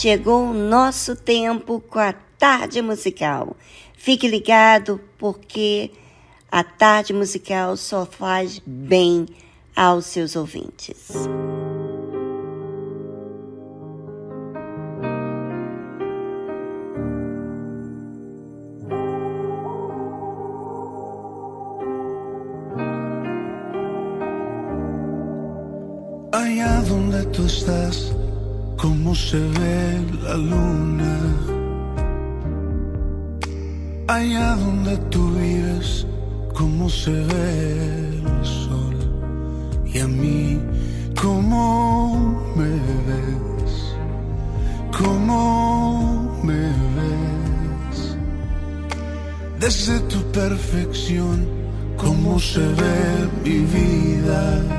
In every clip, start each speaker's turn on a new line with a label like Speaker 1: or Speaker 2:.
Speaker 1: Chegou o nosso tempo com a tarde musical. Fique ligado porque a tarde musical só faz bem aos seus ouvintes.
Speaker 2: Cómo se ve la luna. Allá donde tú vives, cómo se ve el sol. Y a mí, cómo me ves, cómo me ves. Desde tu perfección, cómo se ve mi vida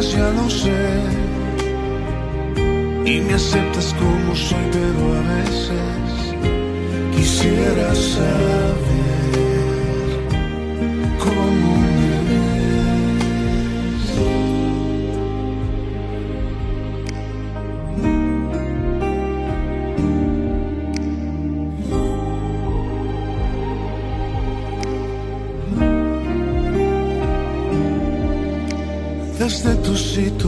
Speaker 2: ya lo sé. Y me aceptas como soy, pero a veces quisiera saber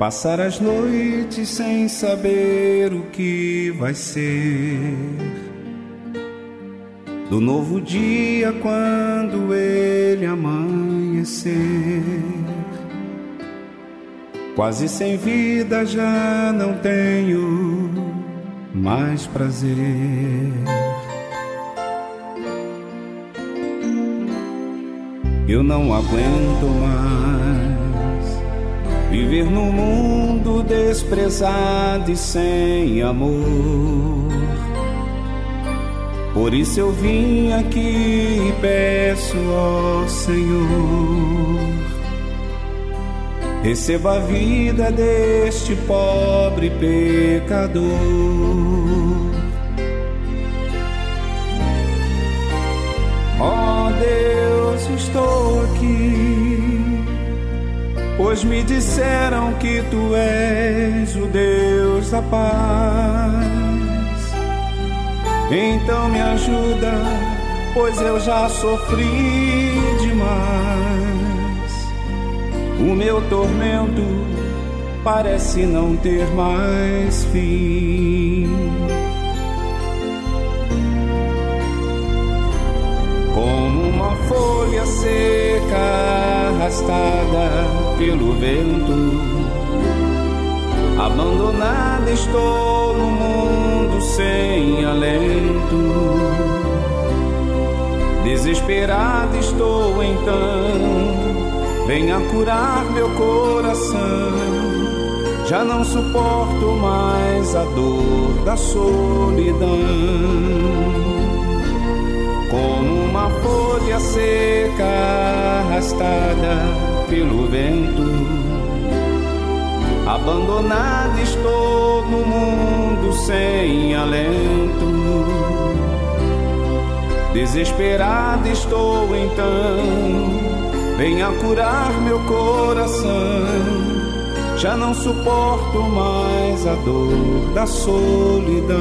Speaker 3: passar as noites sem saber o que vai ser do novo dia quando ele amanhecer. Quase sem vida já não tenho mais prazer. Eu não aguento mais viver num mundo desprezado e sem amor. Por isso eu vim aqui e peço ao Senhor, receba a vida deste pobre pecador. Ó Deus, estou aqui, pois me disseram que tu és o Deus da paz. Então me ajuda, pois eu já sofri demais. O meu tormento parece não ter mais fim. Folha seca arrastada pelo vento. Abandonada estou no mundo sem alento. Desesperado estou então, venha curar meu coração. Já não suporto mais a dor da solidão como uma folha seca arrastada pelo vento. Abandonada estou no mundo sem alento. Desesperada estou então, venha curar meu coração. Já não suporto mais a dor da solidão.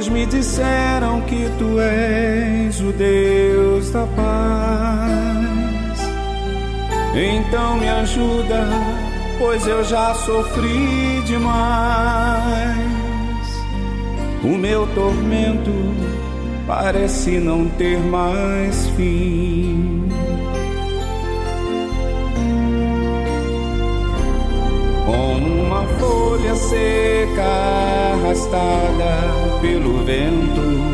Speaker 3: Pois me disseram que tu és o Deus da paz. Então me ajuda, pois eu já sofri demais. O meu tormento parece não ter mais fim. Seca arrastada pelo vento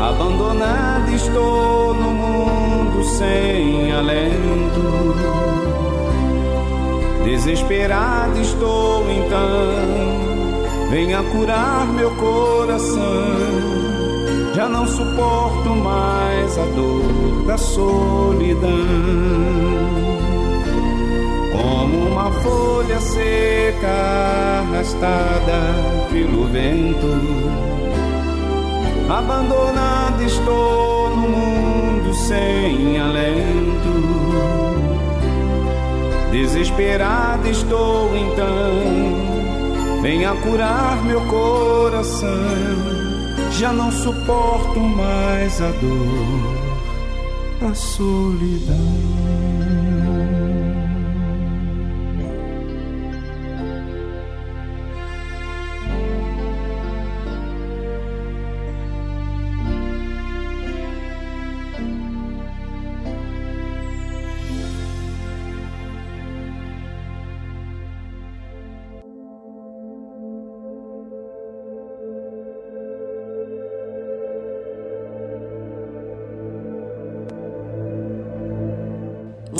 Speaker 3: Abandonado estou no mundo sem alento. Desesperado estou então. Venha curar meu coração. Já não suporto mais a dor da solidão. Como uma folha seca arrastada pelo vento Abandonado estou no mundo sem alento. Desesperado estou então. Venha curar meu coração. Já não suporto mais a dor, a solidão.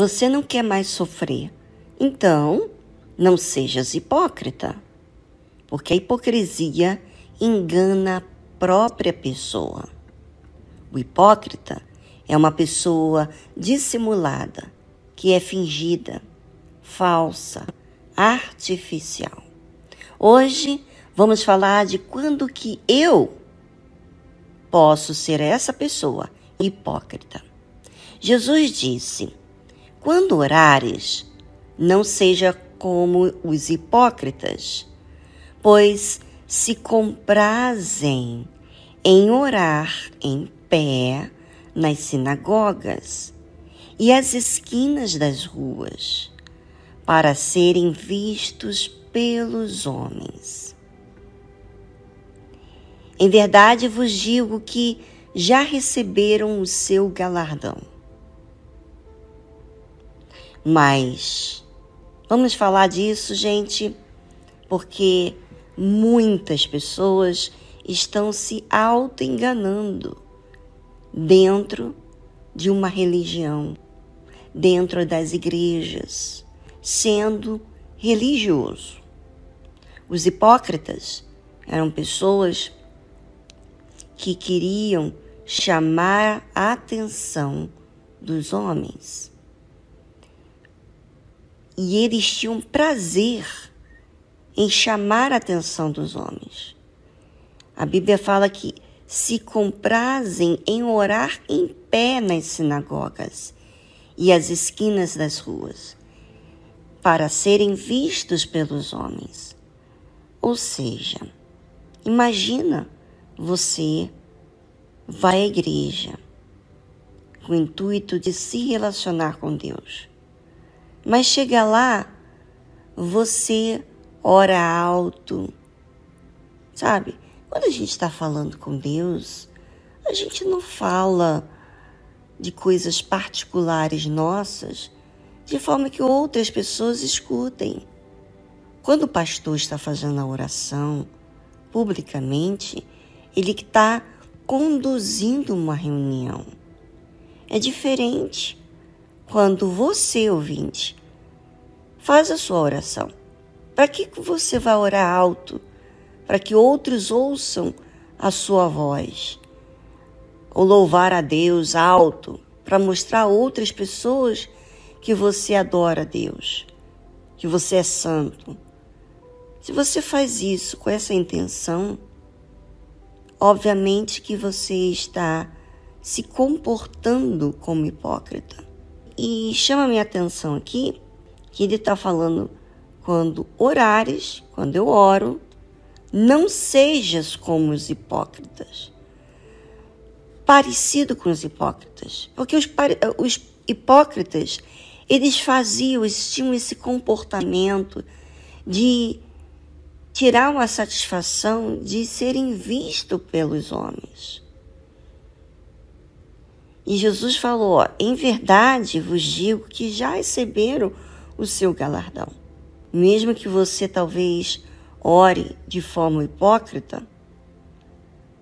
Speaker 1: Você não quer mais sofrer. Então, não sejas hipócrita. Porque a hipocrisia engana a própria pessoa. O hipócrita é uma pessoa dissimulada, que é fingida, falsa, artificial. Hoje vamos falar de quando que eu posso ser essa pessoa hipócrita. Jesus disse: quando orares, não seja como os hipócritas, pois se comprazem em orar em pé nas sinagogas e às esquinas das ruas, para serem vistos pelos homens. Em verdade vos digo que já receberam o seu galardão. Mas vamos falar disso, gente, porque muitas pessoas estão se auto-enganando dentro de uma religião, dentro das igrejas, sendo religioso. Os hipócritas eram pessoas que queriam chamar a atenção dos homens e eles tinham prazer em chamar a atenção dos homens. A Bíblia fala que se comprazem em orar em pé nas sinagogas e as esquinas das ruas, para serem vistos pelos homens. Ou seja, imagina você vai à igreja com o intuito de se relacionar com Deus mas chega lá, você ora alto. Sabe? Quando a gente está falando com Deus, a gente não fala de coisas particulares nossas de forma que outras pessoas escutem. Quando o pastor está fazendo a oração publicamente, ele está conduzindo uma reunião. É diferente quando você, ouvinte, faz a sua oração. Para que você vai orar alto? Para que outros ouçam a sua voz. Ou louvar a Deus alto, para mostrar a outras pessoas que você adora a Deus, que você é santo. Se você faz isso com essa intenção, obviamente que você está se comportando como hipócrita. E chama minha atenção aqui que ele está falando quando orares, quando eu oro, não sejas como os hipócritas. Parecido com os hipócritas. Porque os, os hipócritas, eles faziam, eles tinham esse comportamento de tirar uma satisfação de serem vistos pelos homens. E Jesus falou: em verdade vos digo que já receberam o seu galardão. Mesmo que você talvez ore de forma hipócrita,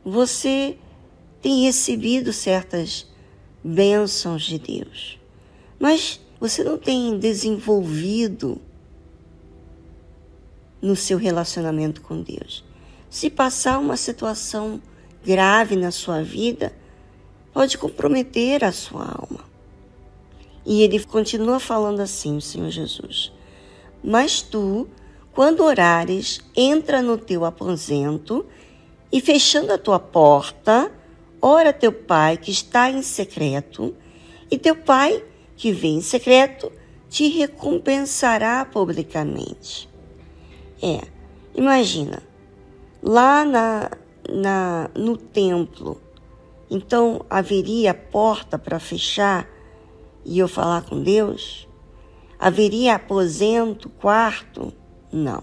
Speaker 1: você tem recebido certas bênçãos de Deus. Mas você não tem desenvolvido no seu relacionamento com Deus. Se passar uma situação grave na sua vida, pode comprometer a sua alma. E ele continua falando assim, o Senhor Jesus: Mas tu, quando orares, entra no teu aposento e fechando a tua porta, ora teu pai que está em secreto, e teu pai que vem em secreto te recompensará publicamente. É, imagina, lá na, na, no templo, então haveria porta para fechar e eu falar com Deus? Haveria aposento, quarto? Não.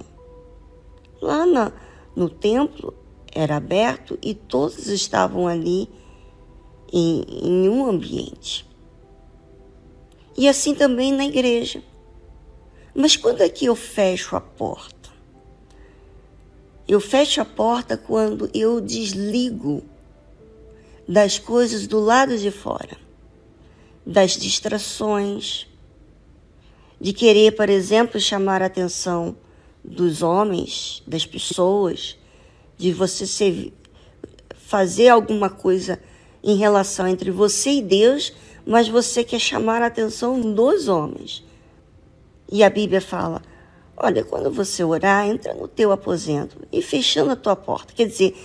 Speaker 1: Lá na, no templo era aberto e todos estavam ali em, em um ambiente. E assim também na igreja. Mas quando é que eu fecho a porta? Eu fecho a porta quando eu desligo das coisas do lado de fora, das distrações, de querer, por exemplo, chamar a atenção dos homens, das pessoas, de você ser, fazer alguma coisa em relação entre você e Deus, mas você quer chamar a atenção dos homens. E a Bíblia fala: olha, quando você orar, entra no teu aposento e fechando a tua porta. Quer dizer,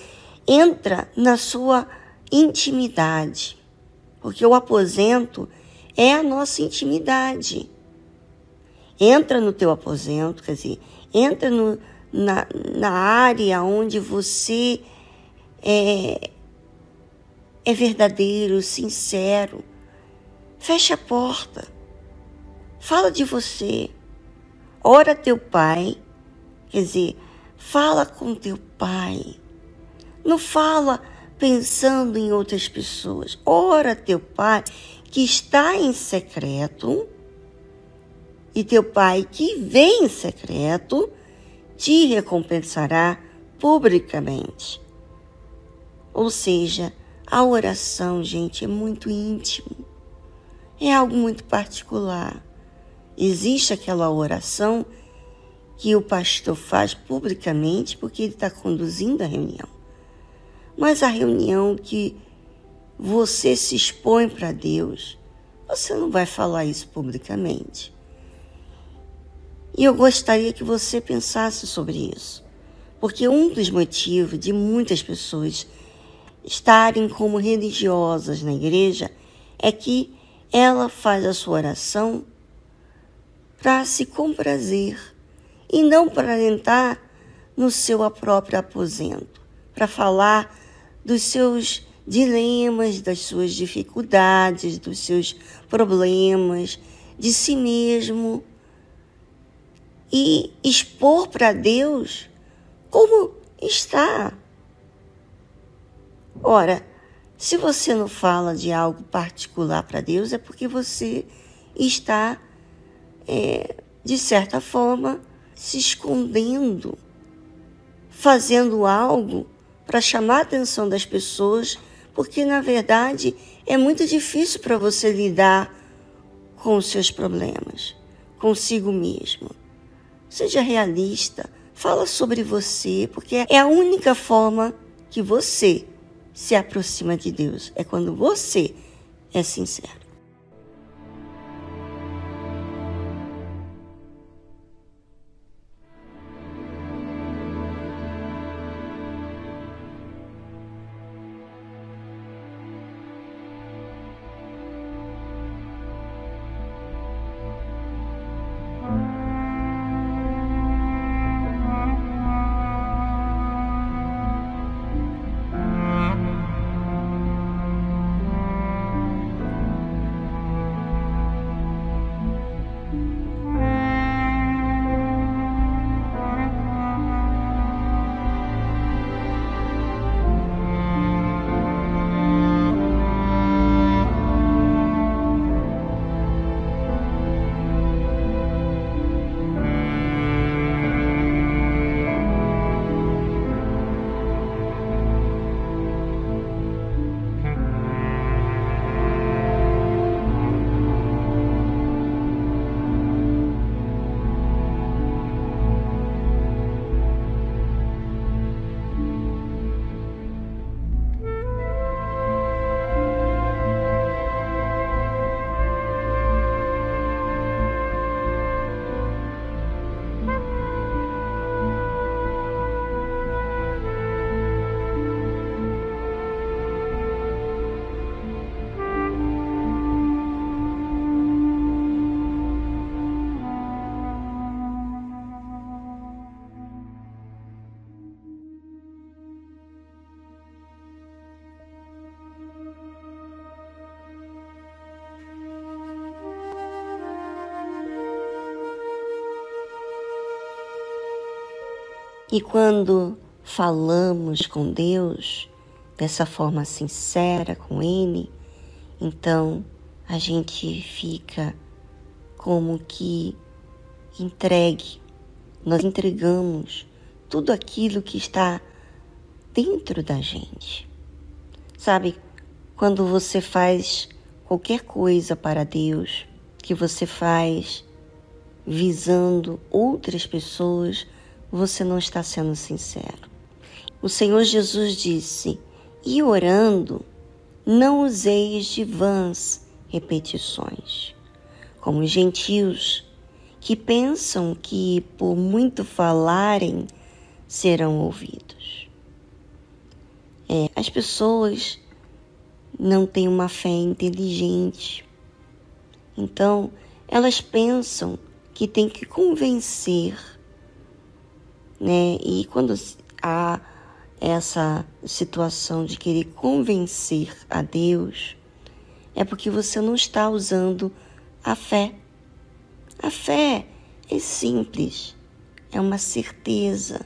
Speaker 1: entra na sua intimidade. Porque o aposento é a nossa intimidade. Entra no teu aposento, quer dizer, entra no, na, na área onde você é, é verdadeiro, sincero. Fecha a porta. Fala de você. Ora teu pai. Quer dizer, fala com teu pai. Não fala pensando em outras pessoas. Ora teu pai que está em secreto e teu pai que vem em secreto te recompensará publicamente. Ou seja, a oração, gente, é muito íntimo. É algo muito particular. Existe aquela oração que o pastor faz publicamente porque ele está conduzindo a reunião. Mas a reunião que você se expõe para Deus, você não vai falar isso publicamente. E eu gostaria que você pensasse sobre isso. Porque um dos motivos de muitas pessoas estarem como religiosas na igreja é que ela faz a sua oração para se comprazer e não para entrar no seu próprio aposento, para falar dos seus dilemas, das suas dificuldades, dos seus problemas, de si mesmo e expor para Deus como está. Ora, se você não fala de algo particular para Deus, é porque você está, é, de certa forma, se escondendo, fazendo algo para chamar a atenção das pessoas, porque na verdade é muito difícil para você lidar com os seus problemas, consigo mesmo. Seja realista, fala sobre você, porque é a única forma que você se aproxima de Deus, é quando você é sincero. E quando falamos com Deus dessa forma sincera com Ele, então a gente fica como que entregue, nós entregamos tudo aquilo que está dentro da gente. Sabe, quando você faz qualquer coisa para Deus, que você faz visando outras pessoas, você não está sendo sincero. O Senhor Jesus disse: E orando, não useis de vãs repetições, como os gentios que pensam que por muito falarem serão ouvidos. É, as pessoas não têm uma fé inteligente, então elas pensam que tem que convencer, né? E quando há essa situação de querer convencer a Deus, é porque você não está usando a fé. A fé é simples, é uma certeza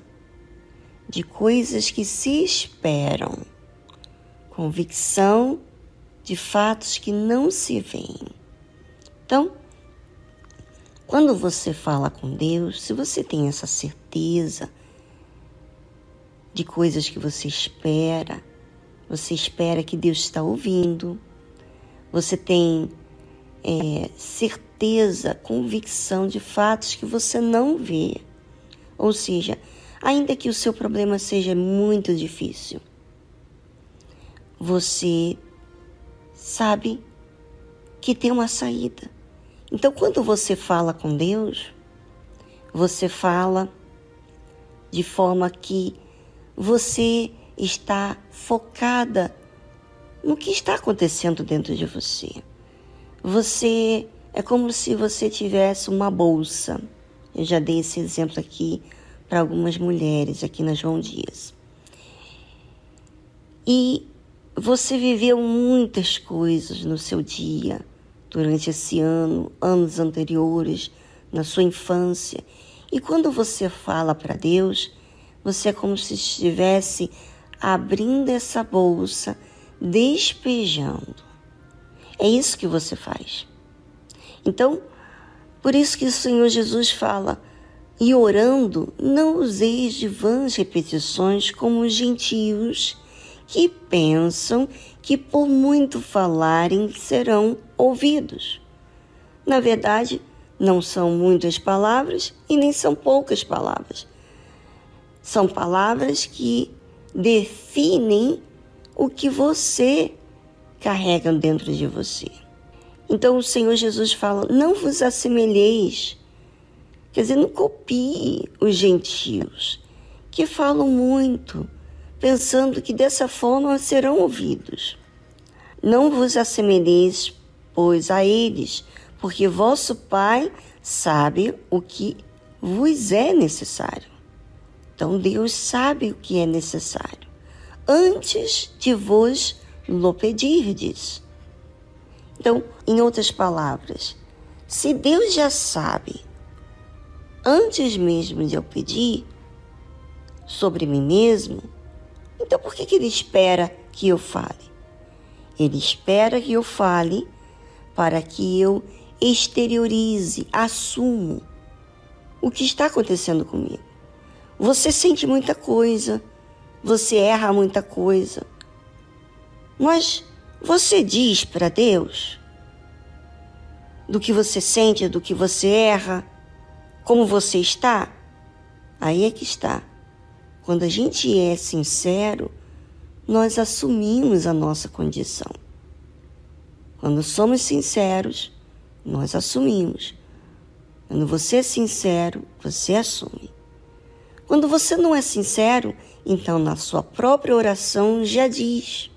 Speaker 1: de coisas que se esperam, convicção de fatos que não se veem. Então, quando você fala com Deus, se você tem essa certeza de coisas que você espera, você espera que Deus está ouvindo, você tem é, certeza, convicção de fatos que você não vê. Ou seja, ainda que o seu problema seja muito difícil, você sabe que tem uma saída. Então, quando você fala com Deus, você fala de forma que você está focada no que está acontecendo dentro de você. Você é como se você tivesse uma bolsa. Eu já dei esse exemplo aqui para algumas mulheres aqui na João Dias. E você viveu muitas coisas no seu dia durante esse ano, anos anteriores, na sua infância. E quando você fala para Deus, você é como se estivesse abrindo essa bolsa, despejando. É isso que você faz. Então, por isso que o Senhor Jesus fala, e orando, não useis de vãs repetições como os gentios que pensam que por muito falarem serão ouvidos. Na verdade, não são muitas palavras e nem são poucas palavras. São palavras que definem o que você carrega dentro de você. Então o Senhor Jesus fala: não vos assemelheis, quer dizer, não copie os gentios, que falam muito pensando que dessa forma serão ouvidos. Não vos assemelheis, pois, a eles, porque vosso Pai sabe o que vos é necessário. Então, Deus sabe o que é necessário, antes de vos lo pedirdes. Então, em outras palavras, se Deus já sabe, antes mesmo de eu pedir, sobre mim mesmo, então por que, que ele espera que eu fale? Ele espera que eu fale para que eu exteriorize, assumo o que está acontecendo comigo. Você sente muita coisa, você erra muita coisa, mas você diz para Deus do que você sente, do que você erra, como você está? Aí é que está. Quando a gente é sincero, nós assumimos a nossa condição. Quando somos sinceros, nós assumimos. Quando você é sincero, você assume. Quando você não é sincero, então na sua própria oração já diz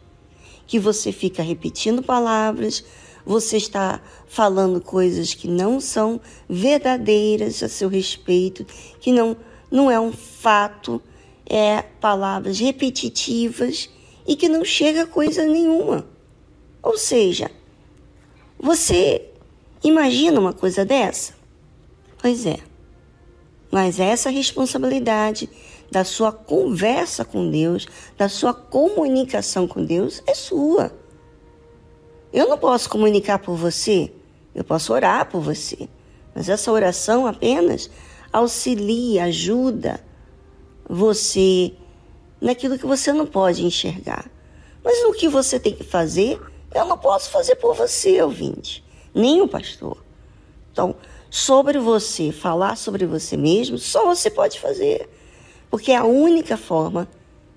Speaker 1: que você fica repetindo palavras, você está falando coisas que não são verdadeiras a seu respeito, que não, não é um fato é, palavras repetitivas e que não chega a coisa nenhuma. Ou seja, você imagina uma coisa dessa? Pois é. Mas essa responsabilidade da sua conversa com Deus, da sua comunicação com Deus, é sua. Eu não posso comunicar por você, eu posso orar por você, mas essa oração apenas auxilia, ajuda você naquilo que você não pode enxergar. Mas no que você tem que fazer, eu não posso fazer por você, ouvinte, nem o pastor. Então, sobre você, falar sobre você mesmo, só você pode fazer. Porque é a única forma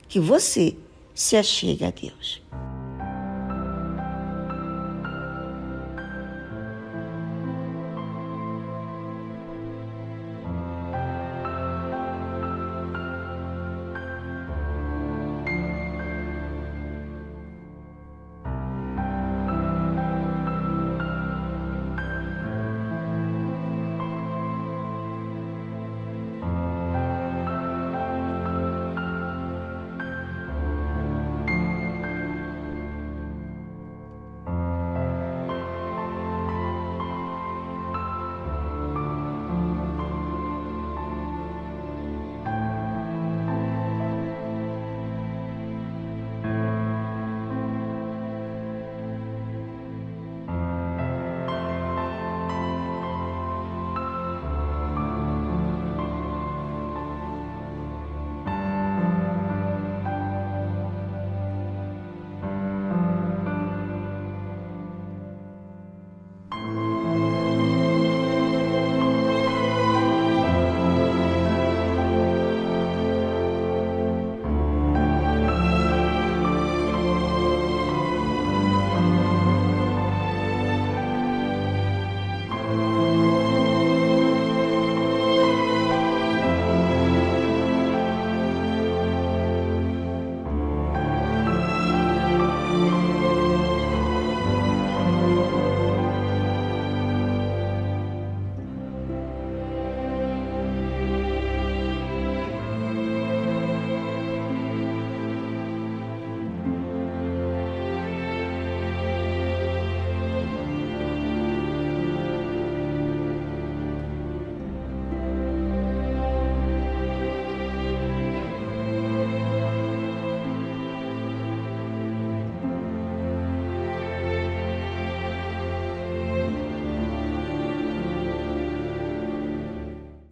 Speaker 1: que você se achega a Deus.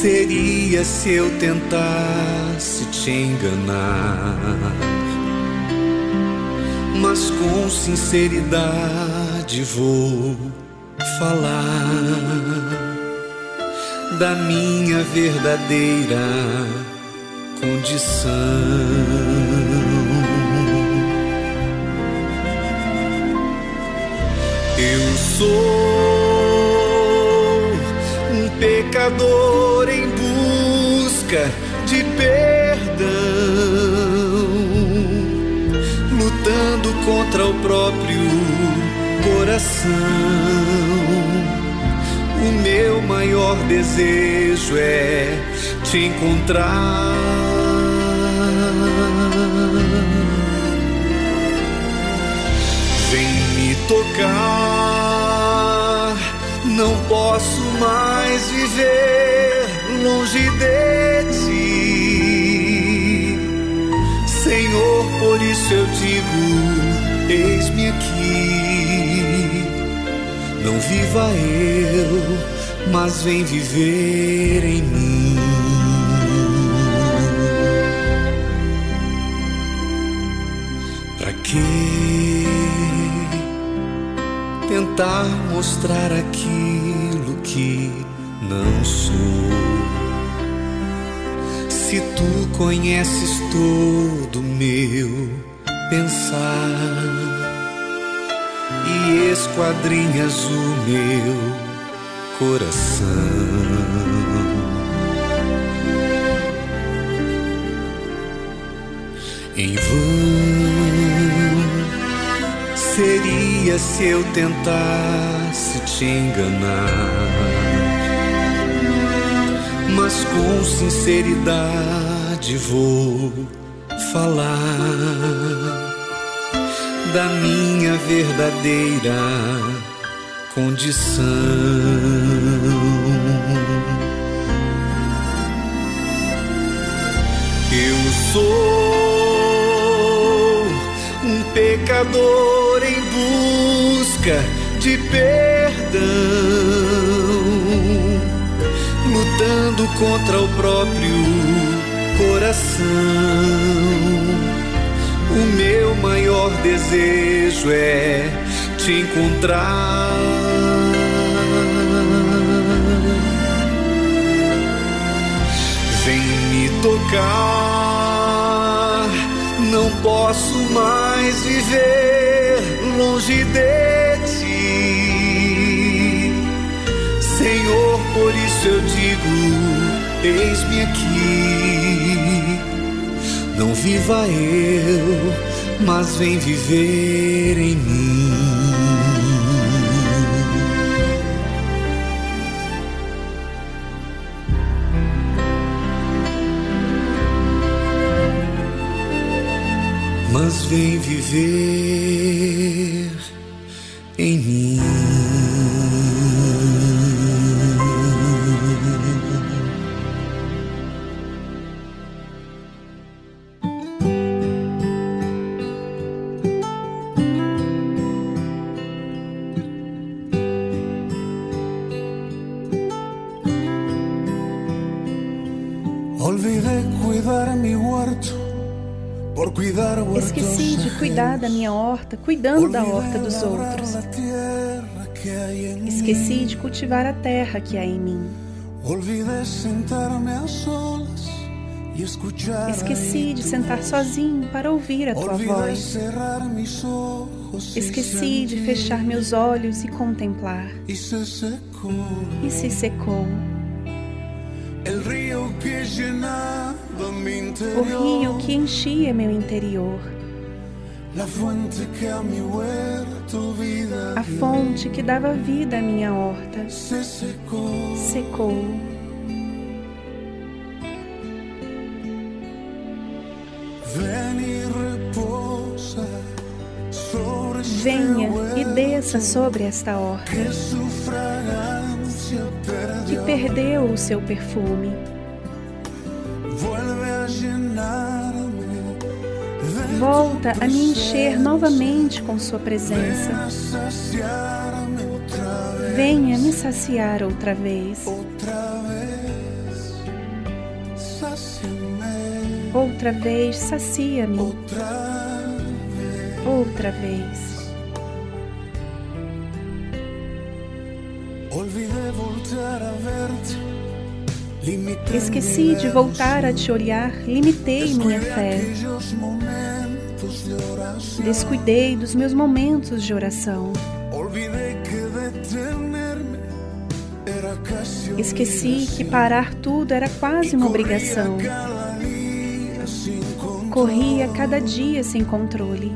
Speaker 3: seria se eu tentasse te enganar, mas com sinceridade vou falar da minha verdadeira condição. Eu sou pecador em busca de perdão, lutando contra o próprio coração. O meu maior desejo é te encontrar. Vem me tocar, não posso mais viver longe de ti. Senhor, por isso eu digo: eis-me aqui. Não viva eu, mas vem viver em mim. Pra que tentar mostrar aquilo que não sou? Se tu conheces todo meu pensar e esquadrinhas o meu coração. Em vão seria se eu tentasse te enganar, mas com sinceridade vou falar da minha verdadeira condição. Eu sou um pecador em busca de perdão, lutando contra o próprio coração. O meu maior desejo é te encontrar. Vem me tocar, não posso mais viver longe de isso eu digo: eis-me aqui. Não viva eu, mas vem viver em mim. Mas vem viver
Speaker 4: Cuidar mi huerto por cuidar
Speaker 2: Esqueci de cuidar da minha horta, cuidando da horta dos outros. Esqueci de cultivar a terra que há em mim. Esqueci de sentar sozinho para ouvir a tua voz. Esqueci de fechar meus olhos e contemplar. E se secou o rio que enchia meu interior,
Speaker 4: a
Speaker 2: fonte que dava vida à minha horta. Secou.
Speaker 4: Venha e desça sobre esta horta. Que perdeu o seu perfume. Volta a me encher novamente com Sua presença. Venha me saciar outra vez. Outra vez, sacia-me. Outra vez. Esqueci de voltar a te olhar, limitei minha fé. Descuidei dos meus momentos de oração. Esqueci que parar tudo era quase uma obrigação. Corria cada dia sem controle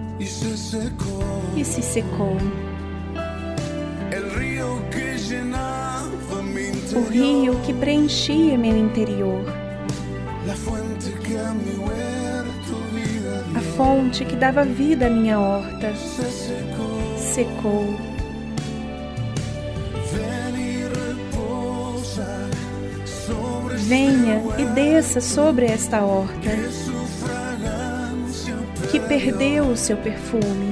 Speaker 4: e se secou. O rio que preenchia meu interior. A fonte que dava vida à minha horta secou. Venha e desça sobre esta horta que perdeu o seu perfume.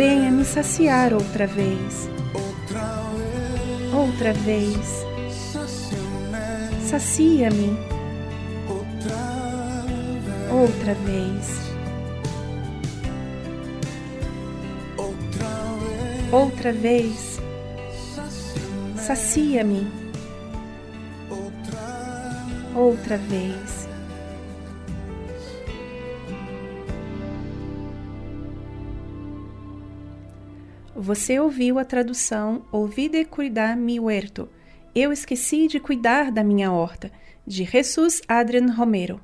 Speaker 4: Venha me saciar outra vez. Outra vez. Sacia-me. Outra vez. Outra vez. Sacia-me. Outra vez. Você ouviu a tradução Olvide cuidar mi huerto. Eu esqueci de cuidar da minha horta, de Jesus Adrian Romero.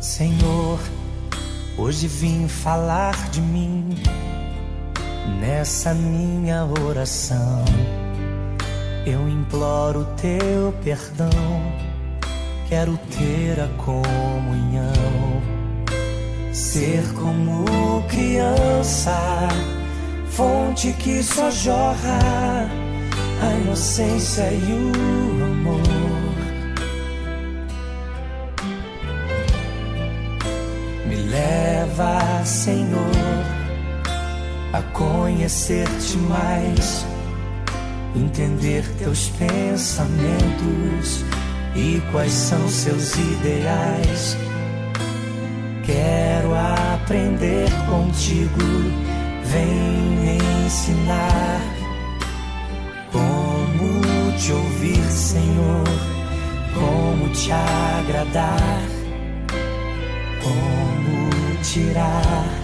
Speaker 5: Senhor, hoje vim falar de mim nessa minha oração. Eu imploro teu perdão, quero ter a comunhão, ser como criança, fonte que só jorra a inocência e o amor. Me leva, Senhor a conhecer-te mais, entender teus pensamentos e quais são seus ideais. Quero aprender contigo, vem ensinar como te ouvir, Senhor, como te agradar, como tirar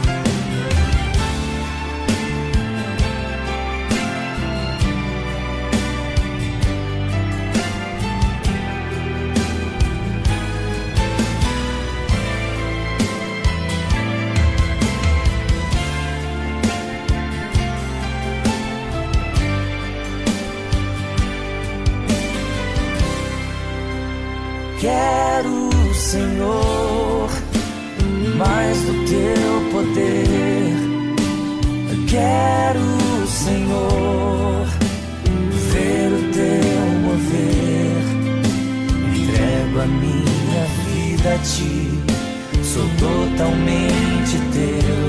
Speaker 5: Senhor, mais do teu poder. Eu quero, Senhor, ver o teu mover. Entrego a minha vida a ti, sou totalmente teu.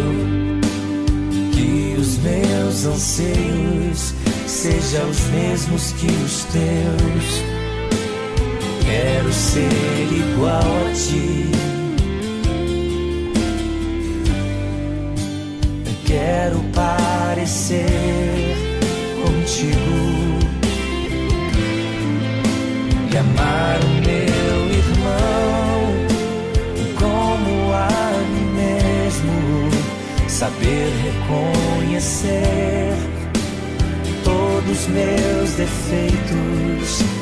Speaker 5: Que os meus anseios sejam os mesmos que os teus Quero ser igual a ti. Quero parecer contigo e amar o meu irmão como a mim mesmo. Saber reconhecer todos os meus defeitos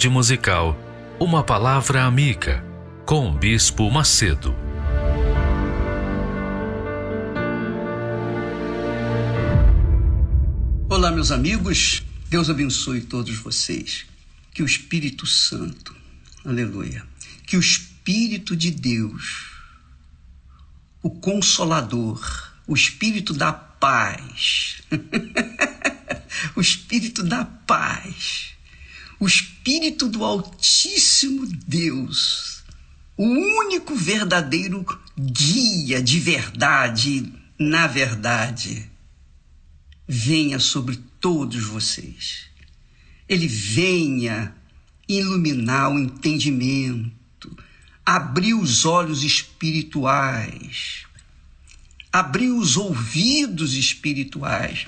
Speaker 6: Tarde musical, uma palavra amiga com o Bispo Macedo.
Speaker 7: Olá, meus amigos, Deus abençoe todos vocês. Que o Espírito Santo, aleluia, que o Espírito de Deus, o Consolador, o Espírito da paz, o Espírito da paz, o Espírito do Altíssimo Deus, o único verdadeiro guia de verdade, na verdade, venha sobre todos vocês. Ele venha iluminar o entendimento, abrir os olhos espirituais, abrir os ouvidos espirituais,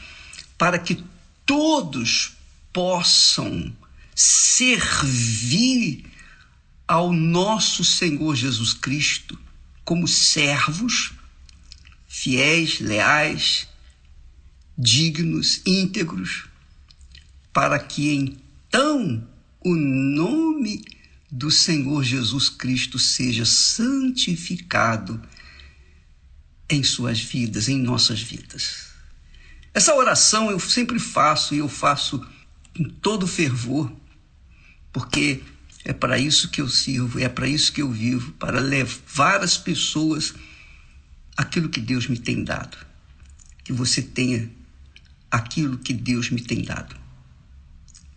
Speaker 7: para que todos possam servir ao nosso Senhor Jesus Cristo como servos fiéis, leais, dignos, íntegros, para que então o nome do Senhor Jesus Cristo seja santificado em suas vidas, em nossas vidas. Essa oração eu sempre faço e eu faço com todo fervor, porque É para isso que eu sirvo, é para isso que eu vivo, para levar as pessoas aquilo que Deus me tem dado. Que você tenha aquilo que Deus me tem dado,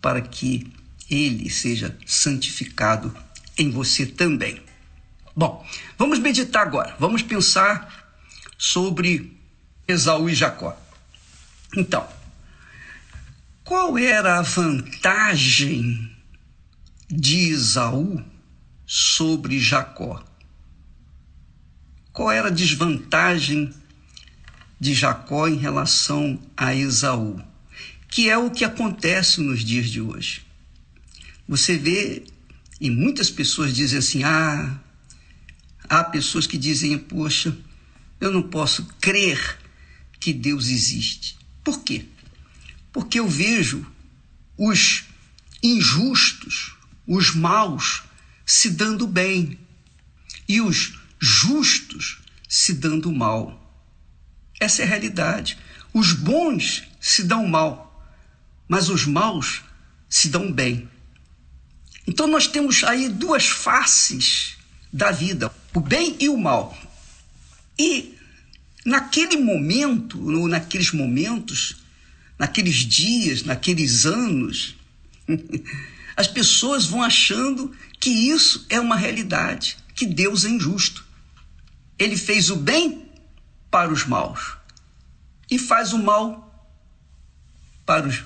Speaker 7: para que Ele seja santificado em você também. Bom, vamos meditar agora, vamos pensar sobre Esaú e Jacó. Então, qual era a vantagem de Esaú sobre Jacó? Qual era a desvantagem de Jacó em relação a Esaú? Que é o que acontece nos dias de hoje. Você vê, e muitas pessoas dizem assim: ah, há pessoas que dizem, poxa, eu não posso crer que Deus existe. Por quê? Porque eu vejo os injustos, os maus se dando bem e os justos se dando mal. Essa é a realidade. Os bons se dão mal, mas os maus se dão bem. Então nós temos aí duas faces da vida, o bem e o mal. E naquele momento, ou naqueles momentos, naqueles dias, naqueles anos, as pessoas vão achando que isso é uma realidade, que Deus é injusto. Ele fez o bem para os maus e faz o mal para os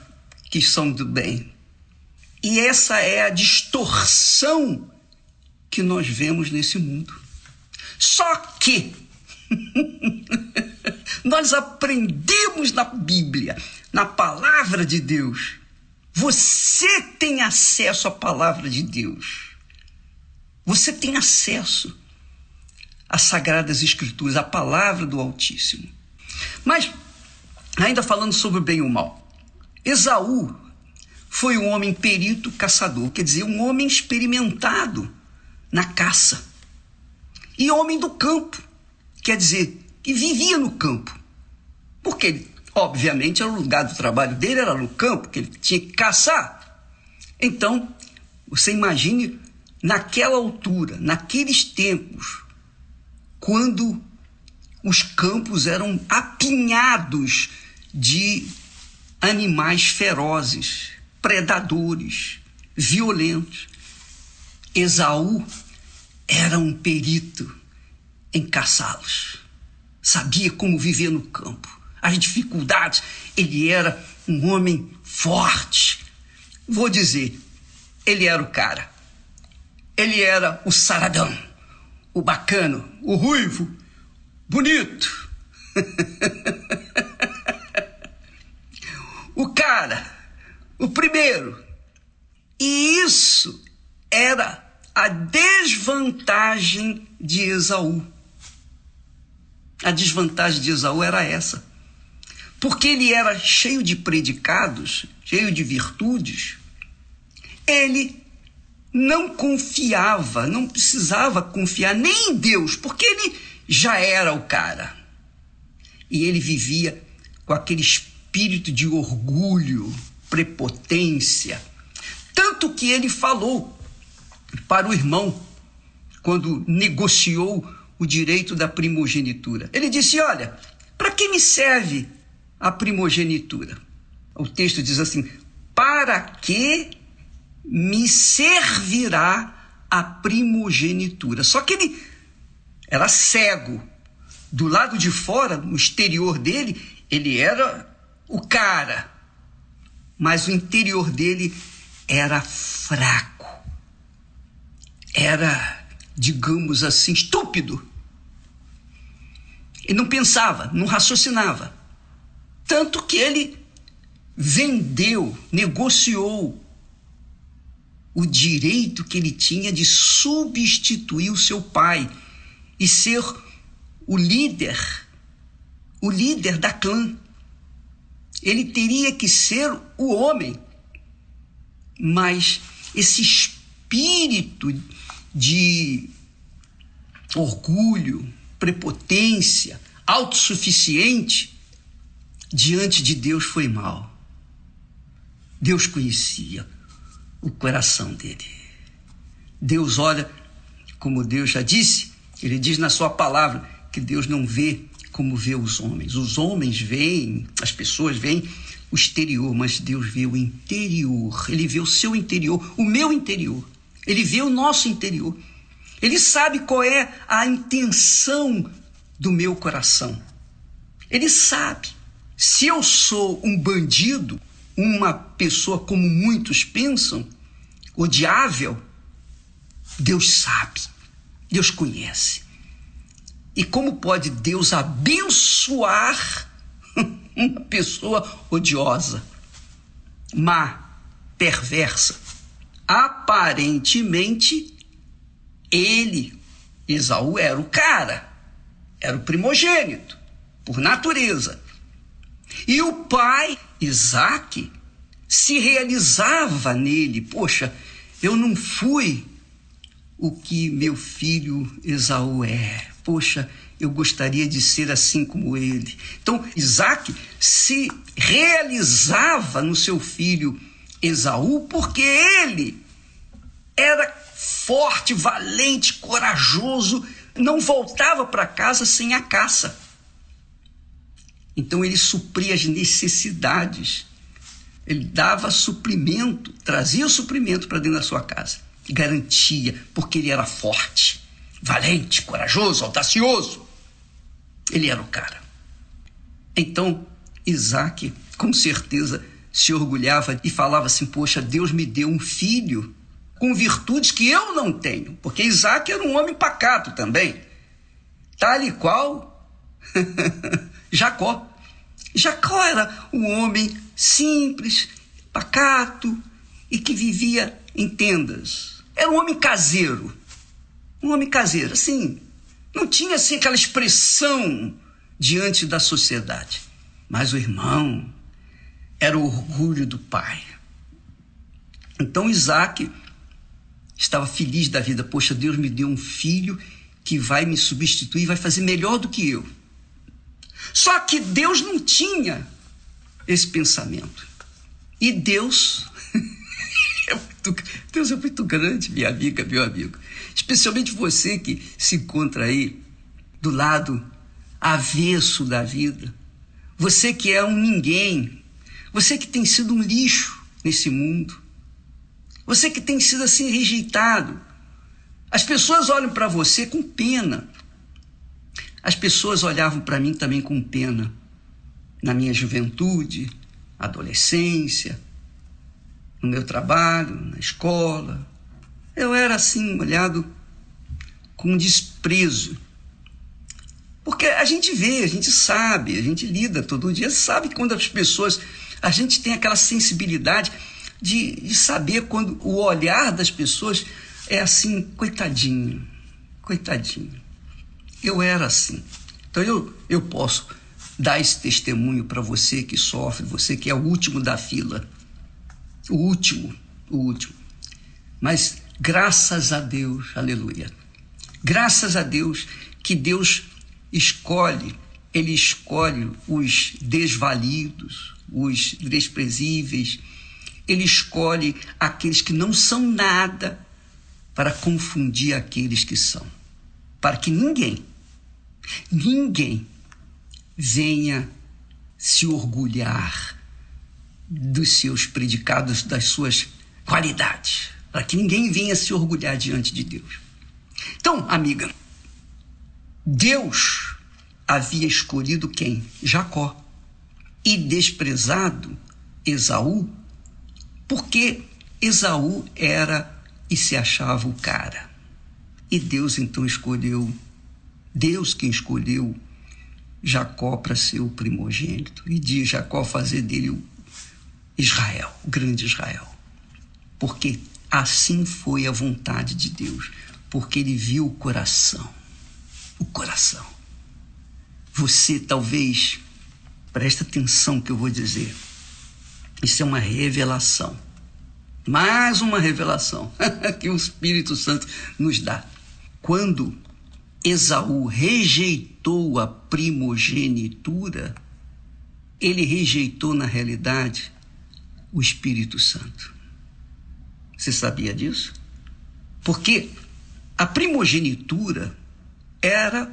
Speaker 7: que são do bem. E essa é a distorção que nós vemos nesse mundo. Só que nós aprendemos na Bíblia, na palavra de Deus. Você tem acesso à palavra de Deus. Você tem acesso às sagradas escrituras, à palavra do Altíssimo. Mas ainda falando sobre o bem e o mal. Esaú foi um homem perito caçador, quer dizer, um homem experimentado na caça. E homem do campo, quer dizer, que vivia no campo. Porque ele, obviamente, era o lugar do trabalho dele, era no campo, que ele tinha que caçar. Então, você imagine naquela altura, naqueles tempos, quando os campos eram apinhados de animais ferozes, predadores, violentos. Esaú era um perito em caçá-los. Sabia como viver no campo, as dificuldades. Ele era um homem forte. Vou dizer, ele era o cara. Ele era o saradão, o bacano, o ruivo, bonito. o cara, o primeiro. E isso era a desvantagem de Esaú. A desvantagem de Esaú era essa. Porque ele era cheio de predicados, cheio de virtudes, ele não confiava, não precisava confiar nem em Deus, porque ele já era o cara. E ele vivia com aquele espírito de orgulho, prepotência. Tanto que ele falou para o irmão, quando negociou o direito da primogenitura. Ele disse: Olha, para que me serve a primogenitura? O texto diz assim: Para que me servirá a primogenitura? Só que ele era cego. Do lado de fora, no exterior dele, ele era o cara. Mas o interior dele era fraco. Era, digamos assim, estúpido. Ele não pensava, não raciocinava. Tanto que ele vendeu, negociou o direito que ele tinha de substituir o seu pai e ser o líder, o líder da clã. Ele teria que ser o homem. Mas esse espírito de orgulho, prepotência, autossuficiente, diante de Deus foi mal. Deus conhecia o coração dele. Deus olha, como Deus já disse, ele diz na sua palavra que Deus não vê como vê os homens. Os homens veem, as pessoas veem o exterior, mas Deus vê o interior. Ele vê o seu interior, o meu interior. Ele vê o nosso interior. Ele sabe qual é a intenção do meu coração. Ele sabe. Se eu sou um bandido, uma pessoa como muitos pensam, odiável, Deus sabe. Deus conhece. E como pode Deus abençoar uma pessoa odiosa, má, perversa? Aparentemente, ele, Esaú, era o cara, era o primogênito, por natureza. E o pai, Isaac, se realizava nele. Poxa, eu não fui o que meu filho Esaú é. Poxa, eu gostaria de ser assim como ele. Então, Isaac se realizava no seu filho Esaú porque ele era forte, valente, corajoso, não voltava para casa sem a caça. Então ele supria as necessidades, ele dava suprimento, trazia o suprimento para dentro da sua casa, garantia, porque ele era forte, valente, corajoso, audacioso. Ele era o cara. Então Isaac, com certeza, se orgulhava e falava assim: Poxa, Deus me deu um filho com virtudes que eu não tenho, porque Isaac era um homem pacato também, tal e qual Jacó. Jacó era um homem simples, pacato e que vivia em tendas. Era um homem caseiro. Um homem caseiro, assim, não tinha assim aquela expressão diante da sociedade. Mas o irmão era o orgulho do pai. Então Isaac estava feliz da vida. Poxa, Deus me deu um filho que vai me substituir, vai fazer melhor do que eu. Só que Deus não tinha esse pensamento. E Deus é Deus é muito grande, minha amiga, meu amigo. Especialmente você que se encontra aí do lado avesso da vida. Você que é um ninguém. Você que tem sido um lixo nesse mundo. Você que tem sido assim rejeitado. As pessoas olham para você com pena. As pessoas olhavam para mim também com pena. Na minha juventude, adolescência, no meu trabalho, na escola. Eu era assim, olhado com desprezo. Porque a gente vê, a gente sabe, a gente lida todo dia, sabe quando as pessoas. A gente tem aquela sensibilidade de, de saber quando o olhar das pessoas é assim, coitadinho, coitadinho. Eu era assim. Então eu, eu posso dar esse testemunho para você que sofre, você que é o último da fila. O último, o último. Mas graças a Deus, aleluia. Graças a Deus que Deus escolhe, Ele escolhe os desvalidos, os desprezíveis, ele escolhe aqueles que não são nada para confundir aqueles que são. Para que ninguém, ninguém venha se orgulhar dos seus predicados, das suas qualidades. Para que ninguém venha se orgulhar diante de Deus. Então, amiga, Deus havia escolhido quem? Jacó. E desprezado Esaú porque Esaú era e se achava o cara. E Deus então escolheu, Deus quem escolheu Jacó para ser o primogênito e de Jacó fazer dele o Israel, o grande Israel. Porque assim foi a vontade de Deus, porque ele viu o coração. O coração. Você talvez, presta atenção que eu vou dizer isso é uma revelação. Mais uma revelação que o Espírito Santo nos dá. Quando Esaú rejeitou a primogenitura, ele rejeitou, na realidade, o Espírito Santo. Você sabia disso? Porque a primogenitura era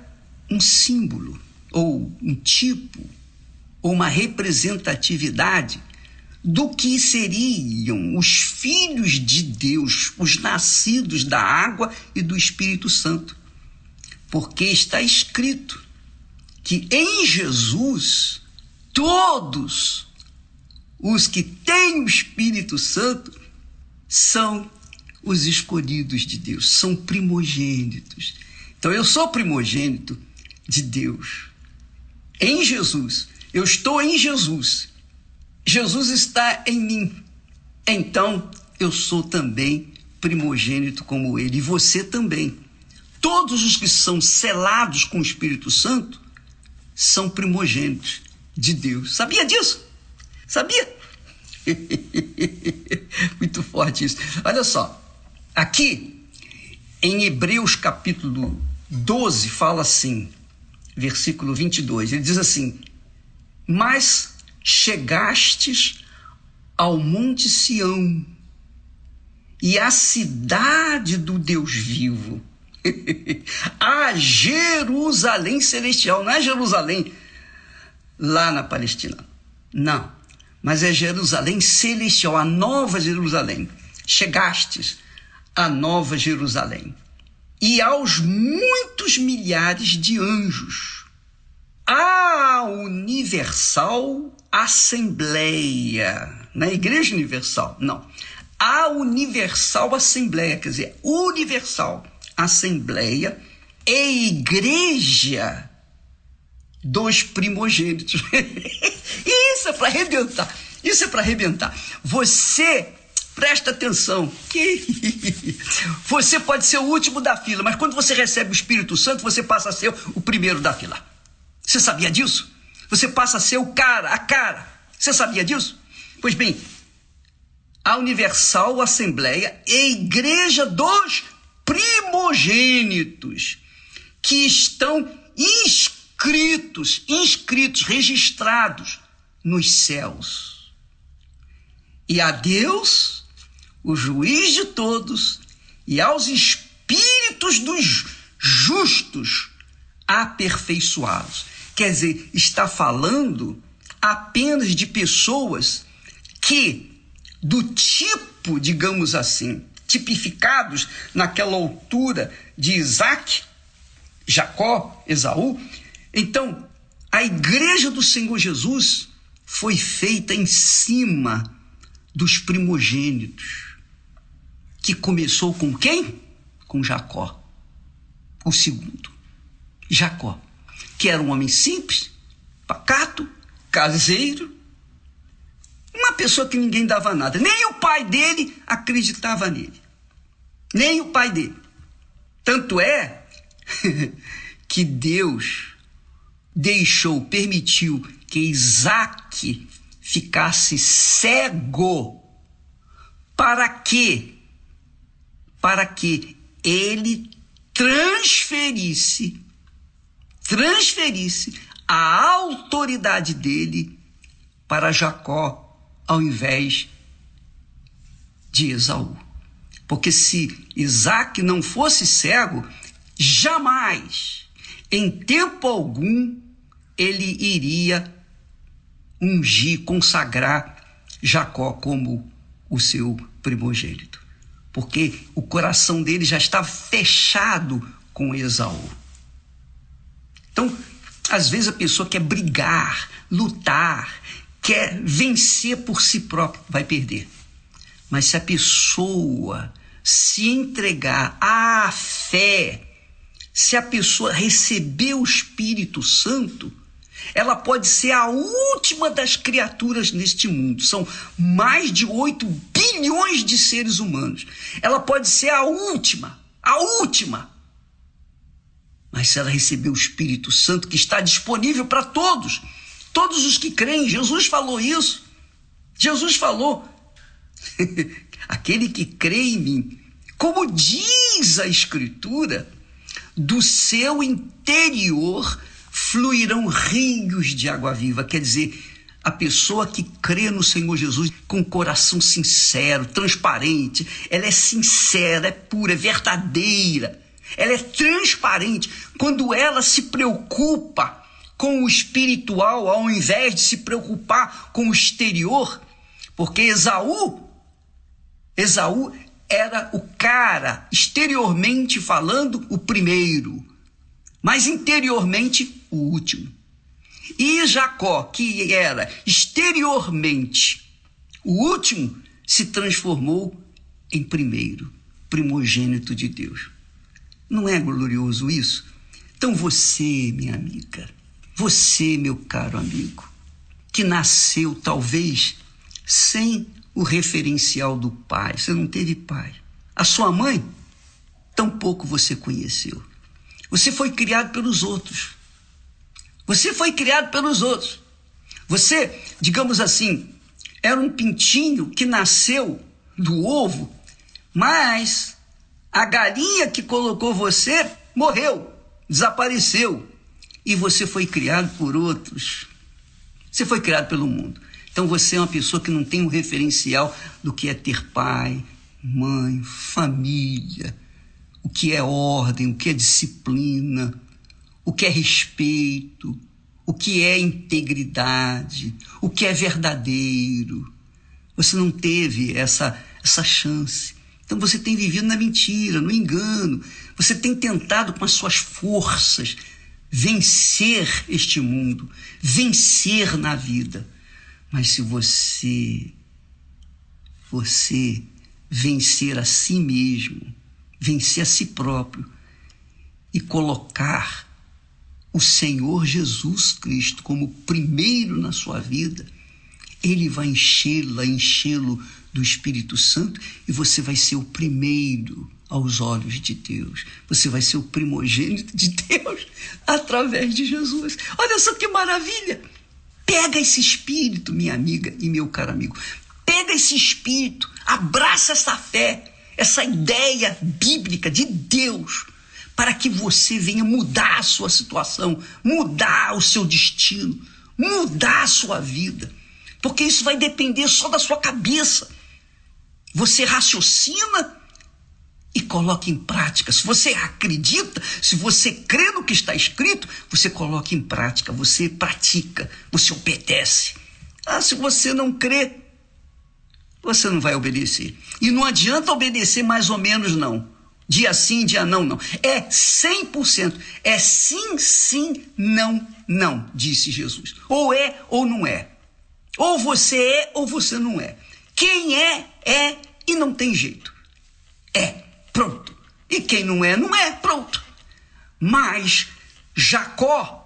Speaker 7: um símbolo, ou um tipo, ou uma representatividade do que seriam os filhos de Deus, os nascidos da água e do Espírito Santo. Porque está escrito que em Jesus todos os que têm o Espírito Santo são os escolhidos de Deus, são primogênitos. Então eu sou primogênito de Deus. Em Jesus, eu estou em Jesus. Jesus está em mim. Então eu sou também primogênito como ele, e você também. Todos os que são selados com o Espírito Santo são primogênitos de Deus. Sabia disso? Sabia? Muito forte isso. Olha só, aqui em Hebreus capítulo 12 fala assim, versículo 22, ele diz assim: Mas chegastes ao monte Sião e à cidade do Deus vivo, a Jerusalém celestial, não é Jerusalém lá na Palestina, não, mas é Jerusalém celestial, a nova Jerusalém. Chegastes à nova Jerusalém. E aos muitos milhares de anjos, à universal assembleia, na Igreja Universal, não, a universal assembleia, quer dizer, universal assembleia e igreja dos primogênitos. Isso é para arrebentar. Isso é para arrebentar. Você presta atenção você pode ser o último da fila, mas quando você recebe o Espírito Santo, você passa a ser o primeiro da fila. Você sabia disso? Você passa a ser o cara, a cara. Você sabia disso? Pois bem, a Universal Assembleia e Igreja dos Primogênitos, que estão inscritos, inscritos, registrados nos céus. E a Deus, o juiz de todos, e aos espíritos dos justos aperfeiçoados. Quer dizer, está falando apenas de pessoas que, do tipo, digamos assim, tipificados naquela altura de Isaac, Jacó, Esaú. Então, a igreja do Senhor Jesus foi feita em cima dos primogênitos, que começou com quem? Com Jacó, o segundo. Jacó, que era um homem simples, pacato, caseiro, uma pessoa que ninguém dava nada. Nem o pai dele acreditava nele. Nem o pai dele. Tanto é que Deus deixou, permitiu que Isaac ficasse cego. Para quê? Para que ele transferisse, transferisse a autoridade dele para Jacó, ao invés de Esaú. Porque se Isaac não fosse cego, jamais, em tempo algum, ele iria ungir, consagrar Jacó como o seu primogênito. Porque o coração dele já estava fechado com Esaú. Então, às vezes a pessoa quer brigar, lutar, quer vencer por si próprio, vai perder. Mas se a pessoa se entregar à fé, se a pessoa receber o Espírito Santo, ela pode ser a última das criaturas neste mundo. São mais de 8 bilhões de seres humanos. Ela pode ser a última, a última. Mas se ela receber o Espírito Santo, que está disponível para todos, todos os que creem, Jesus falou isso. Jesus falou: aquele que crê em mim, como diz a Escritura, do seu interior fluirão rios de água viva. Quer dizer, a pessoa que crê no Senhor Jesus com coração sincero, transparente, ela é sincera, é pura, é verdadeira, ela é transparente. Quando ela se preocupa com o espiritual ao invés de se preocupar com o exterior, porque Esaú, Esaú era o cara, exteriormente falando, o primeiro, mas interiormente o último. E Jacó, que era exteriormente o último, se transformou em primeiro, primogênito de Deus. Não é glorioso isso? Então você, minha amiga, você, meu caro amigo, que nasceu talvez sem o referencial do pai, você não teve pai. A sua mãe, tampouco você conheceu. Você foi criado pelos outros. Você foi criado pelos outros. Você, digamos assim, era um pintinho que nasceu do ovo, mas a galinha que colocou você morreu, desapareceu e você foi criado por outros. Você foi criado pelo mundo. Então você é uma pessoa que não tem um referencial do que é ter pai, mãe, família, o que é ordem, o que é disciplina, o que é respeito, o que é integridade, o que é verdadeiro. Você não teve essa, essa chance. Então você tem vivido na mentira, no engano. Você tem tentado com as suas forças vencer este mundo, vencer na vida. Mas se você você vencer a si mesmo, vencer a si próprio e colocar o Senhor Jesus Cristo como primeiro na sua vida, ele vai enchê-la, enchê-lo do Espírito Santo e você vai ser o primeiro aos olhos de Deus. Você vai ser o primogênito de Deus através de Jesus. Olha só que maravilha! Pega esse espírito, minha amiga e meu caro amigo. Pega esse espírito, abraça essa fé, essa ideia bíblica de Deus, para que você venha mudar a sua situação, mudar o seu destino, mudar a sua vida. Porque isso vai depender só da sua cabeça. Você raciocina e coloque em prática. Se você acredita, se você crê no que está escrito, você coloca em prática, você pratica, você obedece. Ah, se você não crê, você não vai obedecer. E não adianta obedecer mais ou menos, não. Dia sim, dia não, não. É 100%. É sim, sim, não, não, disse Jesus. Ou é ou não é. Ou você é ou você não é. Quem é, é e não tem jeito. É. Pronto. E quem não é, não é. Pronto. Mas Jacó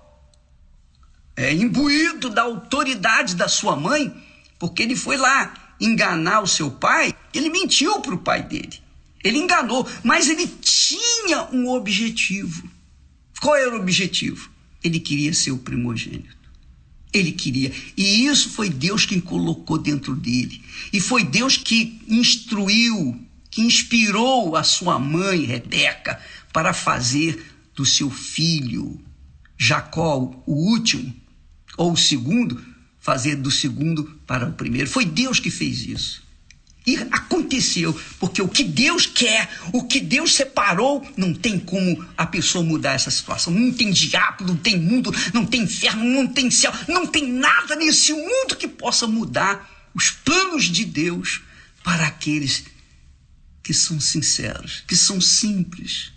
Speaker 7: é imbuído da autoridade da sua mãe, porque ele foi lá enganar o seu pai, ele mentiu para o pai dele. Ele enganou, mas ele tinha um objetivo. Qual era o objetivo? Ele queria ser o primogênito. Ele queria. E isso foi Deus quem colocou dentro dele. E foi Deus que instruiu que inspirou a sua mãe, Rebeca, para fazer do seu filho Jacó o último, ou o segundo, fazer do segundo para o primeiro. Foi Deus que fez isso. E aconteceu, porque o que Deus quer, o que Deus separou, não tem como a pessoa mudar essa situação. Não tem diabo, não tem mundo, não tem inferno, não tem céu, não tem nada nesse mundo que possa mudar os planos de Deus para aqueles que são sinceros, que são simples,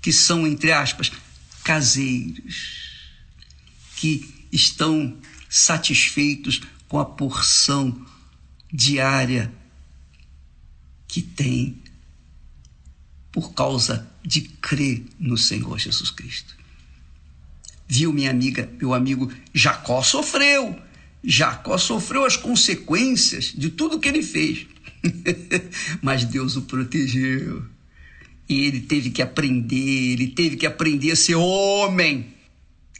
Speaker 7: que são, entre aspas, caseiros, que estão satisfeitos com a porção diária que tem por causa de crer no Senhor Jesus Cristo. Viu, minha amiga, meu amigo, Jacó sofreu. Jacó sofreu as consequências de tudo que ele fez. Mas Deus o protegeu. E ele teve que aprender, ele teve que aprender a ser homem.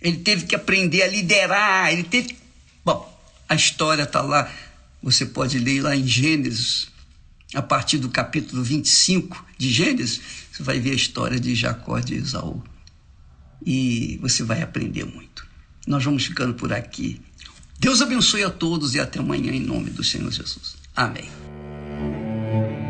Speaker 7: Ele teve que aprender a liderar, ele teve Bom, a história está lá, você pode ler lá em Gênesis, a partir do capítulo 25 de Gênesis, você vai ver a história de Jacó e de Esaú. E você vai aprender muito. Nós vamos ficando por aqui. Deus abençoe a todos e até amanhã em nome do Senhor Jesus. Amém. Thank you.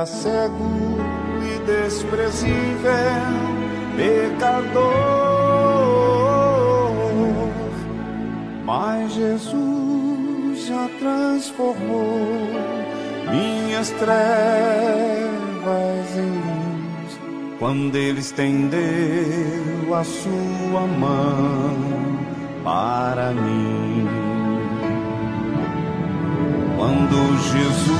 Speaker 3: Era cego e desprezível, pecador. Mas Jesus já transformou minhas trevas em luz quando Ele estendeu a sua mão para mim. Quando Jesus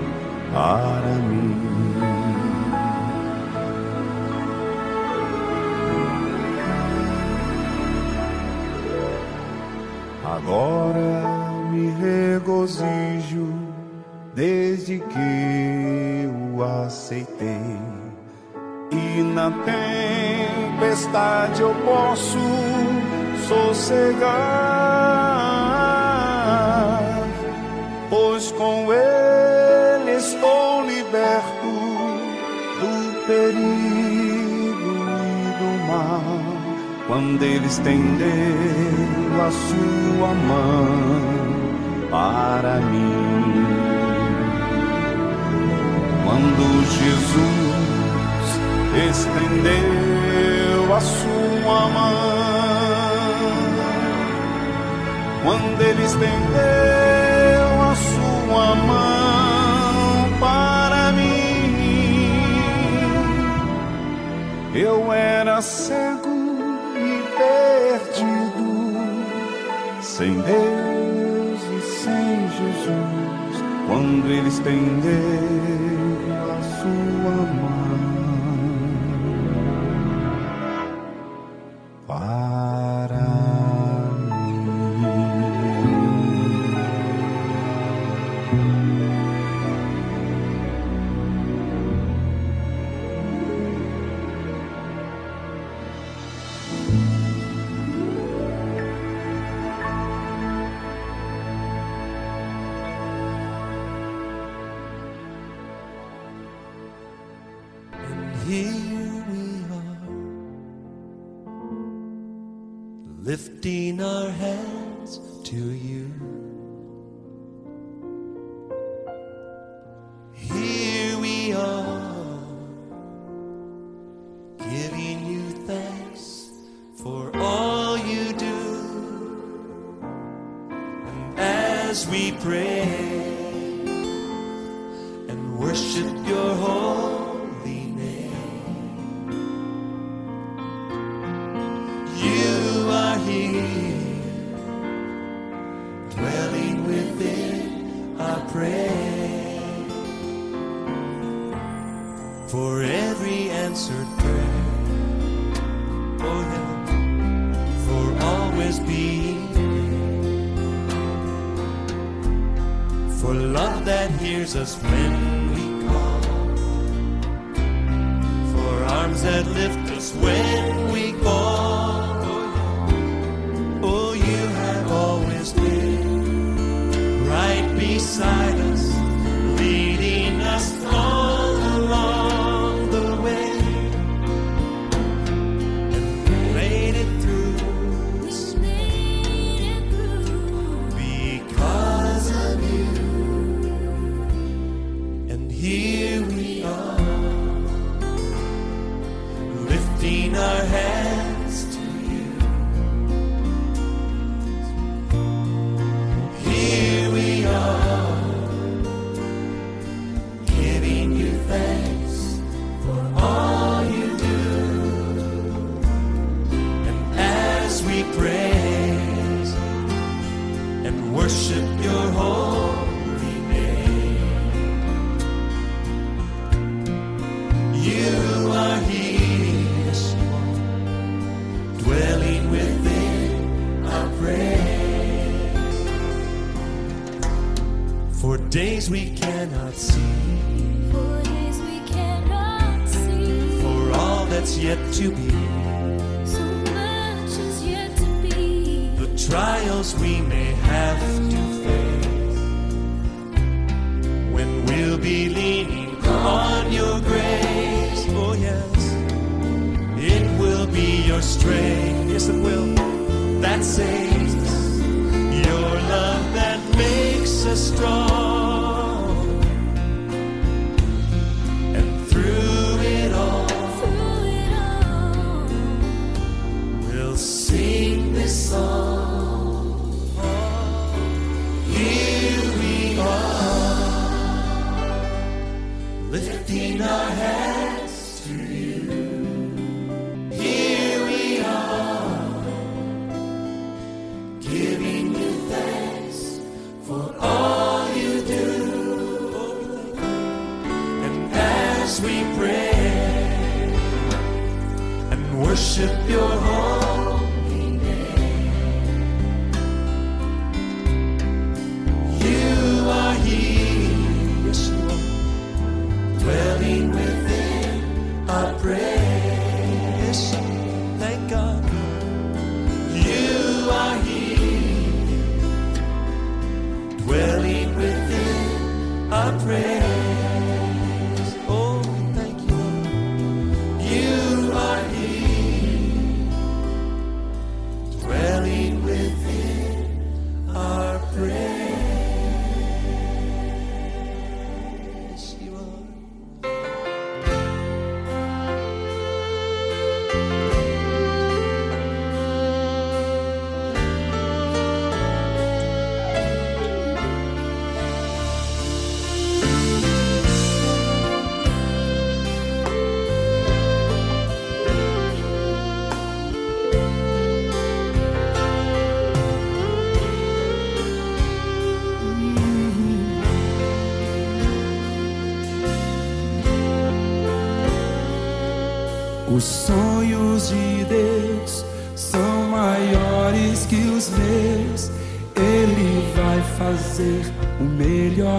Speaker 3: para mim. Agora me regozijo desde que o aceitei. E na tempestade eu posso sossegar, pois com ele perigo e do mal. Quando ele estendeu a sua mão para mim. Quando Jesus estendeu a sua mão, quando ele estendeu a sua mão Eu era cego e perdido, sem Deus e sem Jesus, quando Ele estendeu a sua mão.
Speaker 8: here we are, lifting our hands to you.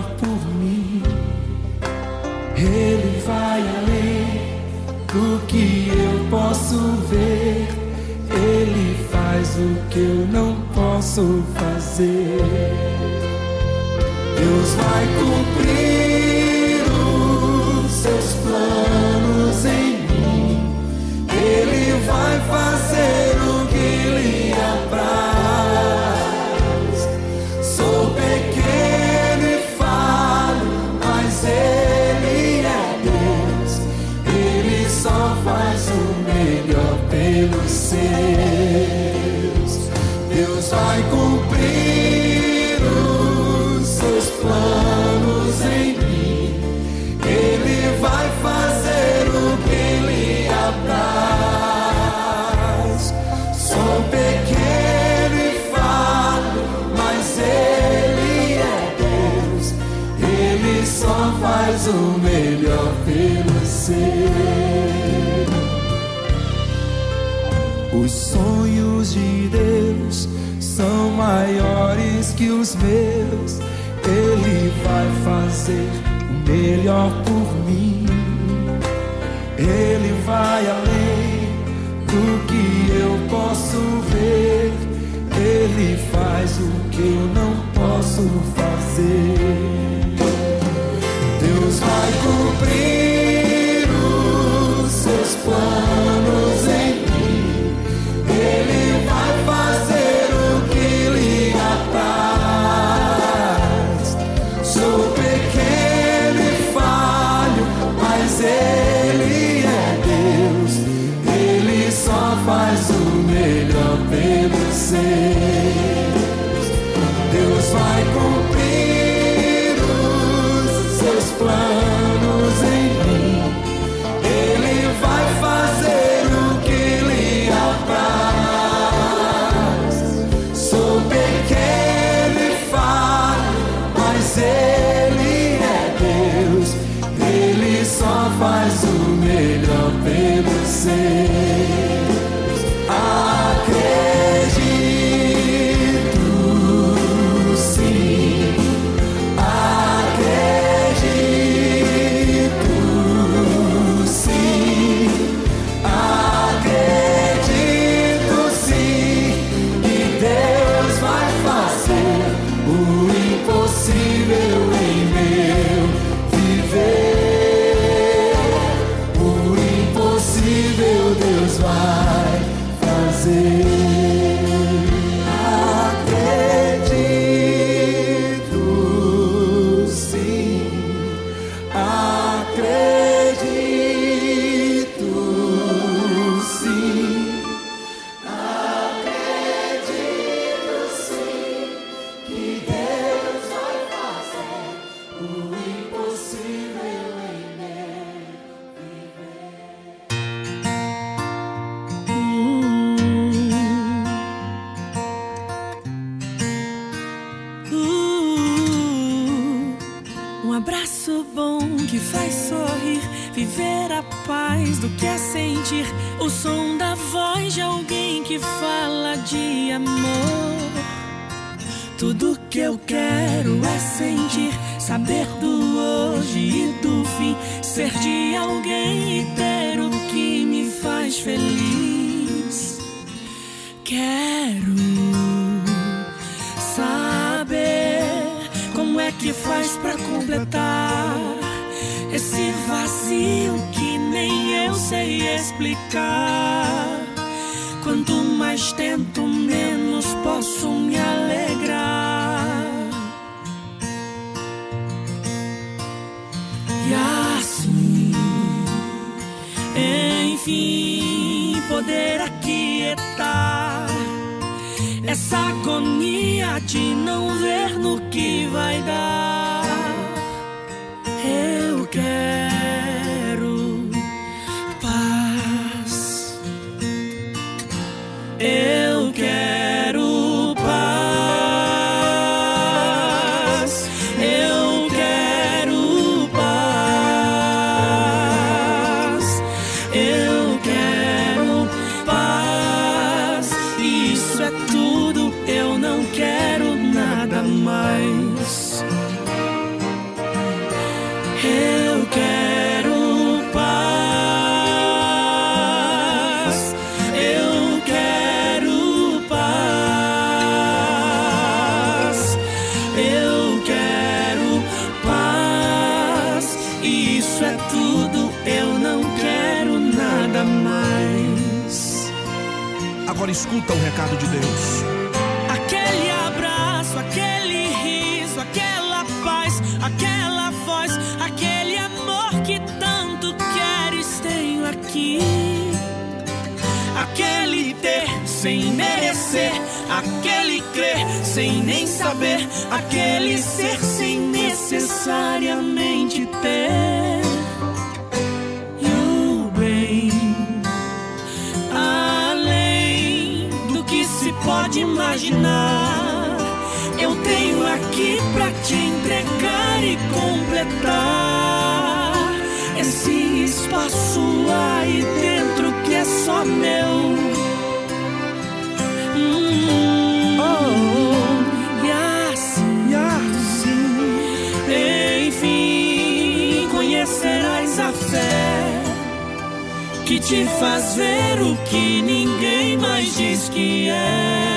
Speaker 3: Melhor
Speaker 9: escuta o recado de Deus.
Speaker 10: Aquele abraço, aquele riso, aquela paz, aquela voz, aquele amor que tanto queres tenho aqui. Aquele ter sem merecer, aquele crer sem nem saber, aquele ser sem necessariamente ter. Imaginar, eu tenho aqui pra te entregar e completar. Esse espaço aí dentro que é só meu. Hum, oh, e assim, e assim, enfim, conhecerás a fé que te faz ver o que ninguém mais diz que é.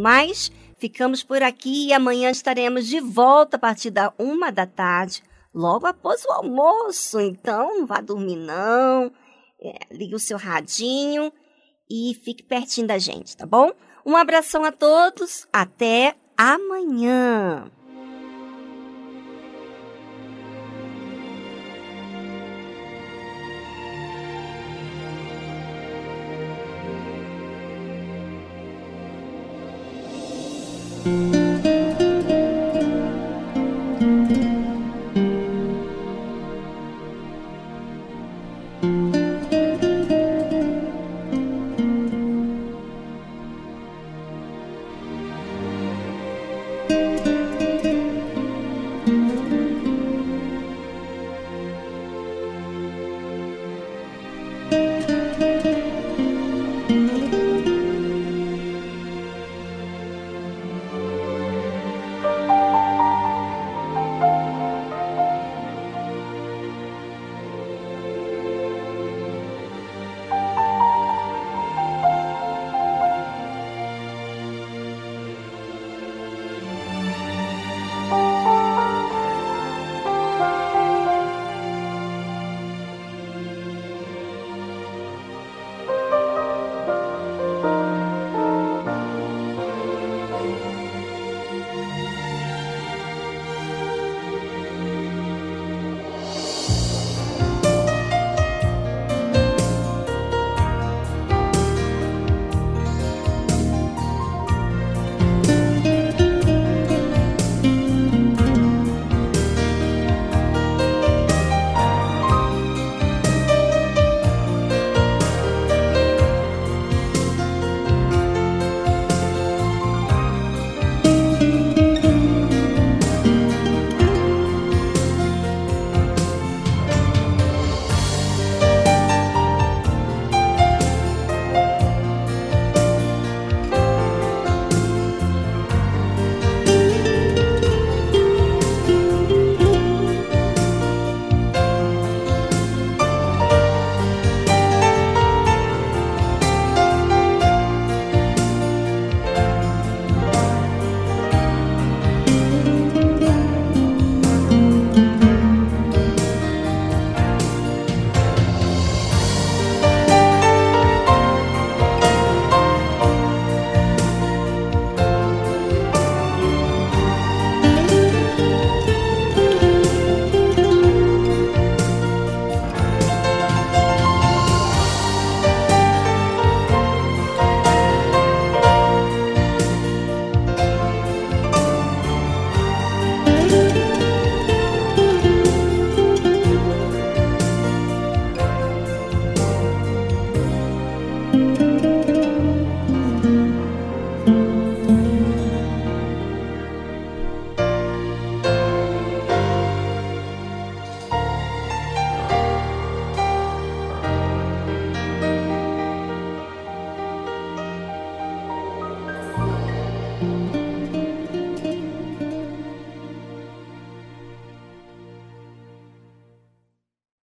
Speaker 10: Mais,
Speaker 1: ficamos por aqui e amanhã estaremos de volta a partir da uma da tarde, logo após o almoço. Então, não vá dormir não, é, ligue o seu radinho e fique pertinho da gente, tá bom? Um abração a todos, até amanhã!